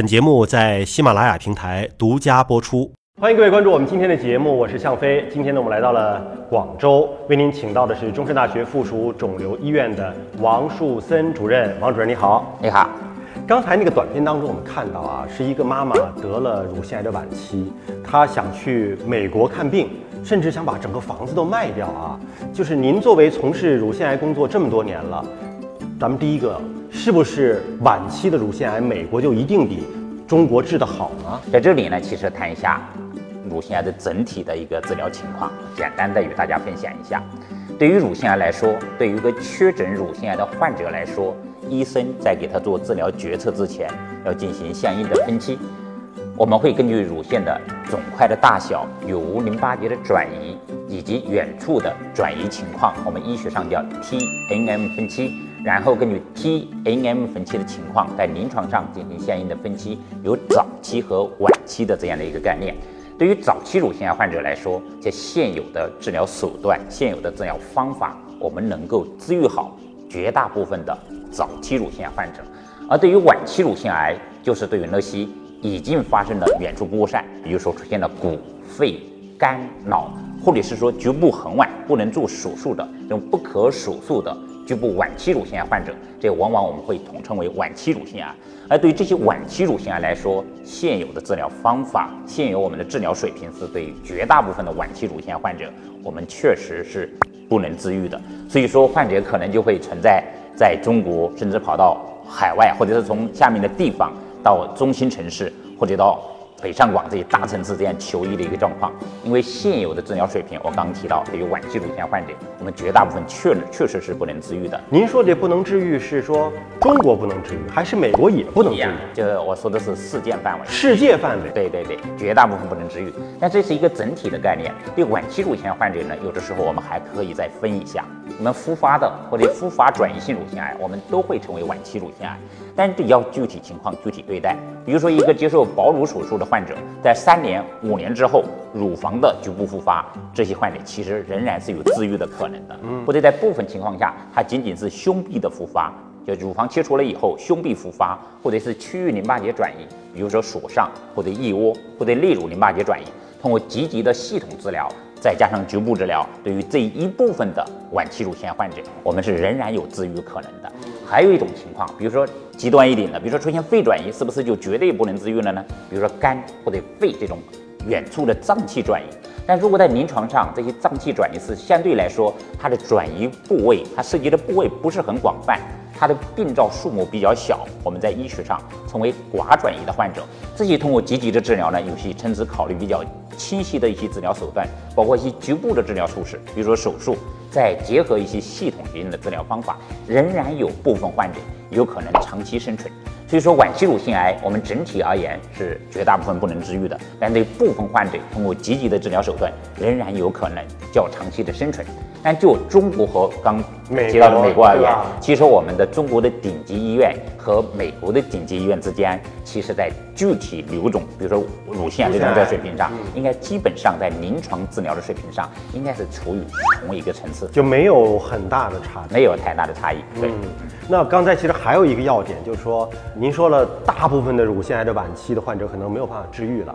本节目在喜马拉雅平台独家播出。欢迎各位关注我们今天的节目，我是向飞。今天呢，我们来到了广州，为您请到的是中山大学附属肿瘤医院的王树森主任。王主任你好，你好。刚才那个短片当中，我们看到啊，是一个妈妈得了乳腺癌的晚期，她想去美国看病，甚至想把整个房子都卖掉啊。就是您作为从事乳腺癌工作这么多年了，咱们第一个是不是晚期的乳腺癌，美国就一定比中国治得好呢？在这里呢，其实谈一下。乳腺癌的整体的一个治疗情况，简单的与大家分享一下。对于乳腺癌来说，对于一个确诊乳腺癌的患者来说，医生在给他做治疗决策之前，要进行相应的分期。我们会根据乳腺的肿块的大小、有无淋巴结的转移以及远处的转移情况，我们医学上叫 TNM 分期。然后根据 TNM 分期的情况，在临床上进行相应的分期，有早期和晚期的这样的一个概念。对于早期乳腺癌患者来说，这现有的治疗手段、现有的治疗方法，我们能够治愈好绝大部分的早期乳腺癌患者；而对于晚期乳腺癌，就是对于那些已经发生了远处扩散，比如说出现了骨、肺、肝、脑，或者是说局部很晚不能做手术的这种不可手术的。局部晚期乳腺癌患者，这往往我们会统称为晚期乳腺癌。而对于这些晚期乳腺癌来说，现有的治疗方法、现有我们的治疗水平是对绝大部分的晚期乳腺癌患者，我们确实是不能治愈的。所以说，患者可能就会存在在中国，甚至跑到海外，或者是从下面的地方到中心城市，或者到。北上广这些大城市这样求医的一个状况，因为现有的治疗水平，我刚刚提到，对于晚期乳腺患者，我们绝大部分确确实是不能治愈的。您说的不能治愈是说中国不能治愈，还是美国也不能治愈？就我说的是世界范围，世界范围。对对对，绝大部分不能治愈。但这是一个整体的概念。对晚期乳腺患者呢，有的时候我们还可以再分一下，我们复发的或者复发转移性乳腺癌，我们都会成为晚期乳腺癌。但是要具体情况具体对待，比如说一个接受保乳手术的患者，在三年、五年之后，乳房的局部复发，这些患者其实仍然是有治愈的可能的。嗯，或者在部分情况下，它仅仅是胸壁的复发，就乳房切除了以后，胸壁复发，或者是区域淋巴结转移，比如说锁上或者腋窝或者肋乳淋巴结转移，通过积极的系统治疗。再加上局部治疗，对于这一部分的晚期乳腺患者，我们是仍然有治愈可能的。还有一种情况，比如说极端一点的，比如说出现肺转移，是不是就绝对不能治愈了呢？比如说肝或者肺这种远处的脏器转移，但如果在临床上这些脏器转移是相对来说它的转移部位，它涉及的部位不是很广泛。它的病灶数目比较小，我们在医学上称为寡转移的患者，这些通过积极的治疗呢，有些甚至考虑比较清晰的一些治疗手段，包括一些局部的治疗措施，比如说手术，再结合一些系统性的治疗方法，仍然有部分患者有可能长期生存。所以说，晚期乳腺癌我们整体而言是绝大部分不能治愈的，但对部分患者通过积极的治疗手段，仍然有可能较长期的生存。但就中国和刚提到的美国而言，其实我们的中国的顶级医院和美国的顶级医院之间，其实在具体瘤种，比如说乳腺癌这种在水平上，应该基本上在临床治疗的水平上，应该是处于同一个层次，就没有很大的差，没有太大的差异。对，那刚才其实还有一个要点，就是说您说了，大部分的乳腺癌的晚期的患者可能没有办法治愈了，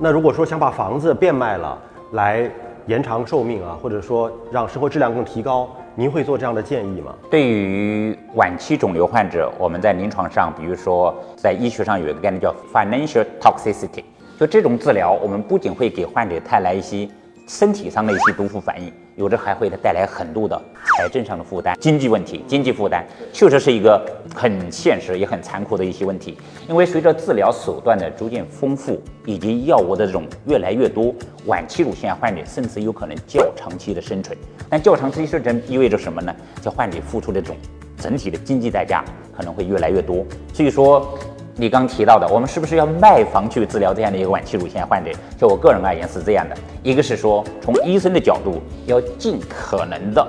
那如果说想把房子变卖了来。延长寿命啊，或者说让生活质量更提高，您会做这样的建议吗？对于晚期肿瘤患者，我们在临床上，比如说在医学上有一个概念叫 financial toxicity，就这种治疗，我们不仅会给患者带来一些。身体上的一些毒副反应，有的还会带来很多的财政上的负担、经济问题、经济负担，确实是一个很现实也很残酷的一些问题。因为随着治疗手段的逐渐丰富，以及药物的这种越来越多，晚期乳腺癌患者甚至有可能较长期的生存。但较长期生存意味着什么呢？叫患者付出的这种整体的经济代价可能会越来越多。所以说。你刚提到的，我们是不是要卖房去治疗这样的一个晚期乳腺患者？就我个人而言是这样的，一个是说从医生的角度，要尽可能的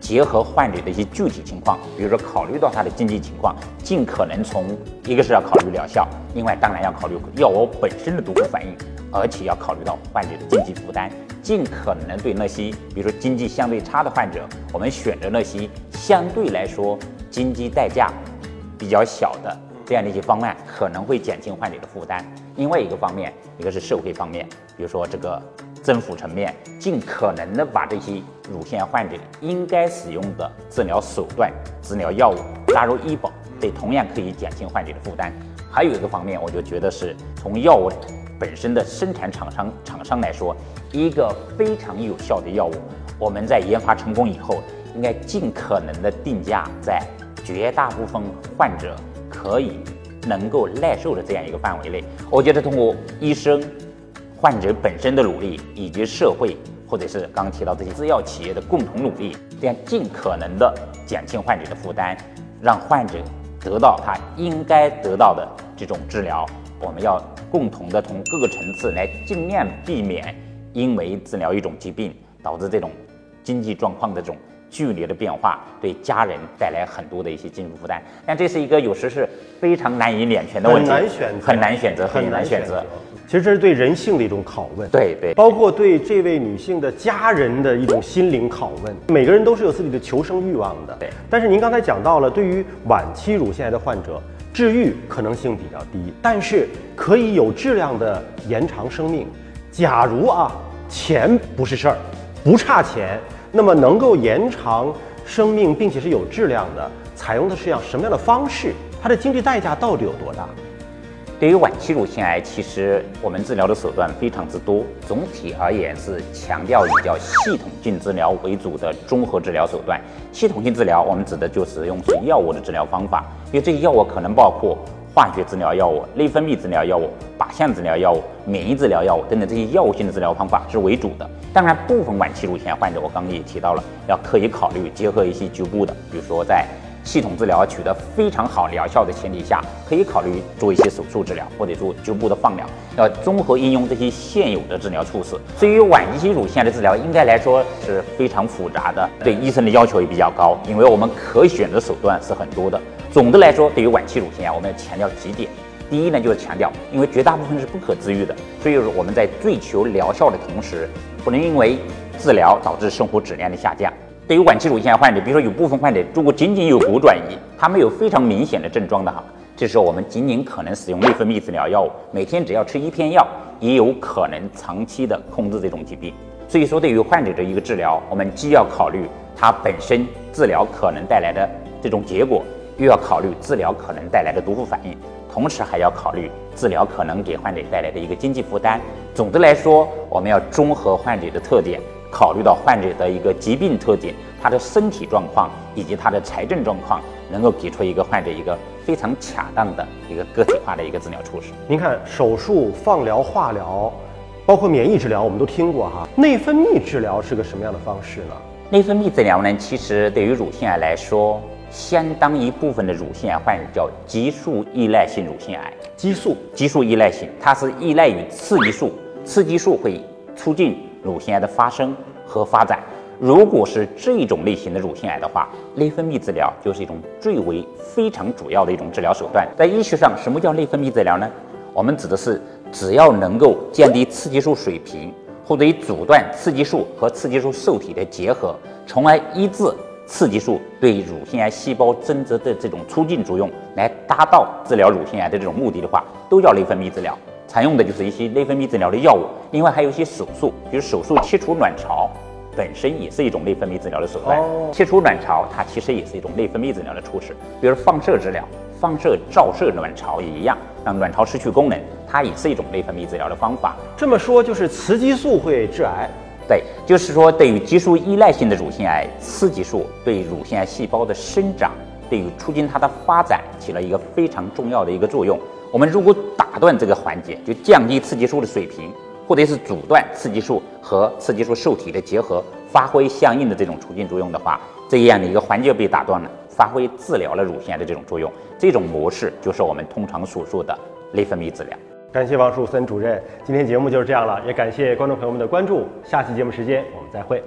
结合患者的一些具体情况，比如说考虑到他的经济情况，尽可能从一个是要考虑疗效，另外当然要考虑药物本身的毒副反应，而且要考虑到患者的经济负担，尽可能对那些比如说经济相对差的患者，我们选择那些相对来说经济代价比较小的。这样的一些方案，可能会减轻患者的负担。另外一个方面，一个是社会方面，比如说这个政府层面，尽可能的把这些乳腺患者应该使用的治疗手段、治疗药物纳入医保，这同样可以减轻患者的负担。还有一个方面，我就觉得是从药物本身的生产厂商厂商来说，一个非常有效的药物，我们在研发成功以后，应该尽可能的定价在绝大部分患者可以能够耐受的这样一个范围内。我觉得通过医生、患者本身的努力，以及社会或者是刚刚提到这些制药企业的共同努力，这样尽可能的减轻患者的负担，让患者得到他应该得到的这种治疗。我们要共同的从各个层次来尽量避免因为治疗一种疾病导致这种经济状况的这种。剧烈的变化对家人带来很多的一些经济负担，但这是一个有时是非常难以两全的问题，很难选择，很难选择，很难选择。其实这是对人性的一种拷问，对对，包括对这位女性的家人的一种心灵拷问。每个人都是有自己的求生欲望的，对。但是您刚才讲到了，对于晚期乳腺癌的患者，治愈可能性比较低，但是可以有质量的延长生命。假如啊，钱不是事儿，不差钱，那么能够延长。生命，并且是有质量的，采用的是样什么样的方式？它的经济代价到底有多大？对于晚期乳腺癌，其实我们治疗的手段非常之多。总体而言是强调以较系统性治疗为主的综合治疗手段。系统性治疗，我们指的就是用药物的治疗方法，因为这些药物可能包括。化学治疗药物、内分泌治疗药物、靶向治疗药物、免疫治疗药物等等这些药物性的治疗方法是为主的。当然，部分晚期乳腺患者，我刚刚也提到了，要可以考虑结合一些局部的，比如说在系统治疗取得非常好疗效的前提下，可以考虑做一些手术治疗或者做局部的放疗，要综合应用这些现有的治疗措施。至于晚期乳腺的治疗，应该来说是非常复杂的，对医生的要求也比较高，因为我们可选的手段是很多的。总的来说，对于晚期乳腺癌，我们要强调几点。第一呢，就是强调，因为绝大部分是不可治愈的，所以说我们在追求疗效的同时，不能因为治疗导致生活质量的下降。对于晚期乳腺癌患者，比如说有部分患者如果仅仅有骨转移，他没有非常明显的症状的哈，这时候我们仅仅可能使用内分泌治疗药物，每天只要吃一片药，也有可能长期的控制这种疾病。所以说，对于患者的一个治疗，我们既要考虑他本身治疗可能带来的这种结果。又要考虑治疗可能带来的毒副反应，同时还要考虑治疗可能给患者带来的一个经济负担。总的来说，我们要综合患者的特点，考虑到患者的一个疾病特点、他的身体状况以及他的财政状况，能够给出一个患者一个非常恰当的一个个体化的一个治疗措施。您看，手术、放疗、化疗，包括免疫治疗，我们都听过哈。内分泌治疗是个什么样的方式呢？内分泌治疗呢，其实对于乳腺癌来说。相当一部分的乳腺癌患者叫激素依赖性乳腺癌，激素激素依赖性，它是依赖于刺激素，刺激素会促进乳腺癌的发生和发展。如果是这种类型的乳腺癌的话，内分泌治疗就是一种最为非常主要的一种治疗手段。在医学上，什么叫内分泌治疗呢？我们指的是只要能够降低刺激素水平，或者以阻断刺激素和刺激素受体的结合，从而抑制。刺激素对乳腺癌细胞增殖的这种促进作用，来达到治疗乳腺癌的这种目的的话，都叫内分泌治疗。常用的就是一些内分泌治疗的药物，另外还有一些手术，比如手术切除卵巢，本身也是一种内分泌治疗的手段。切除卵巢，它其实也是一种内分泌治疗的措施。比如放射治疗，放射照射卵巢也一样，让卵巢失去功能，它也是一种内分泌治疗的方法。这么说，就是雌激素会致癌。对，就是说，对于激素依赖性的乳腺癌，雌激素对乳腺癌细胞的生长，对于促进它的发展起了一个非常重要的一个作用。我们如果打断这个环节，就降低雌激素的水平，或者是阻断雌激素和雌激素受体的结合，发挥相应的这种促进作用的话，这样的一个环节被打断了，发挥治疗了乳腺癌的这种作用，这种模式就是我们通常所说的内分泌治疗。感谢王树森主任，今天节目就是这样了，也感谢观众朋友们的关注。下期节目时间我们再会。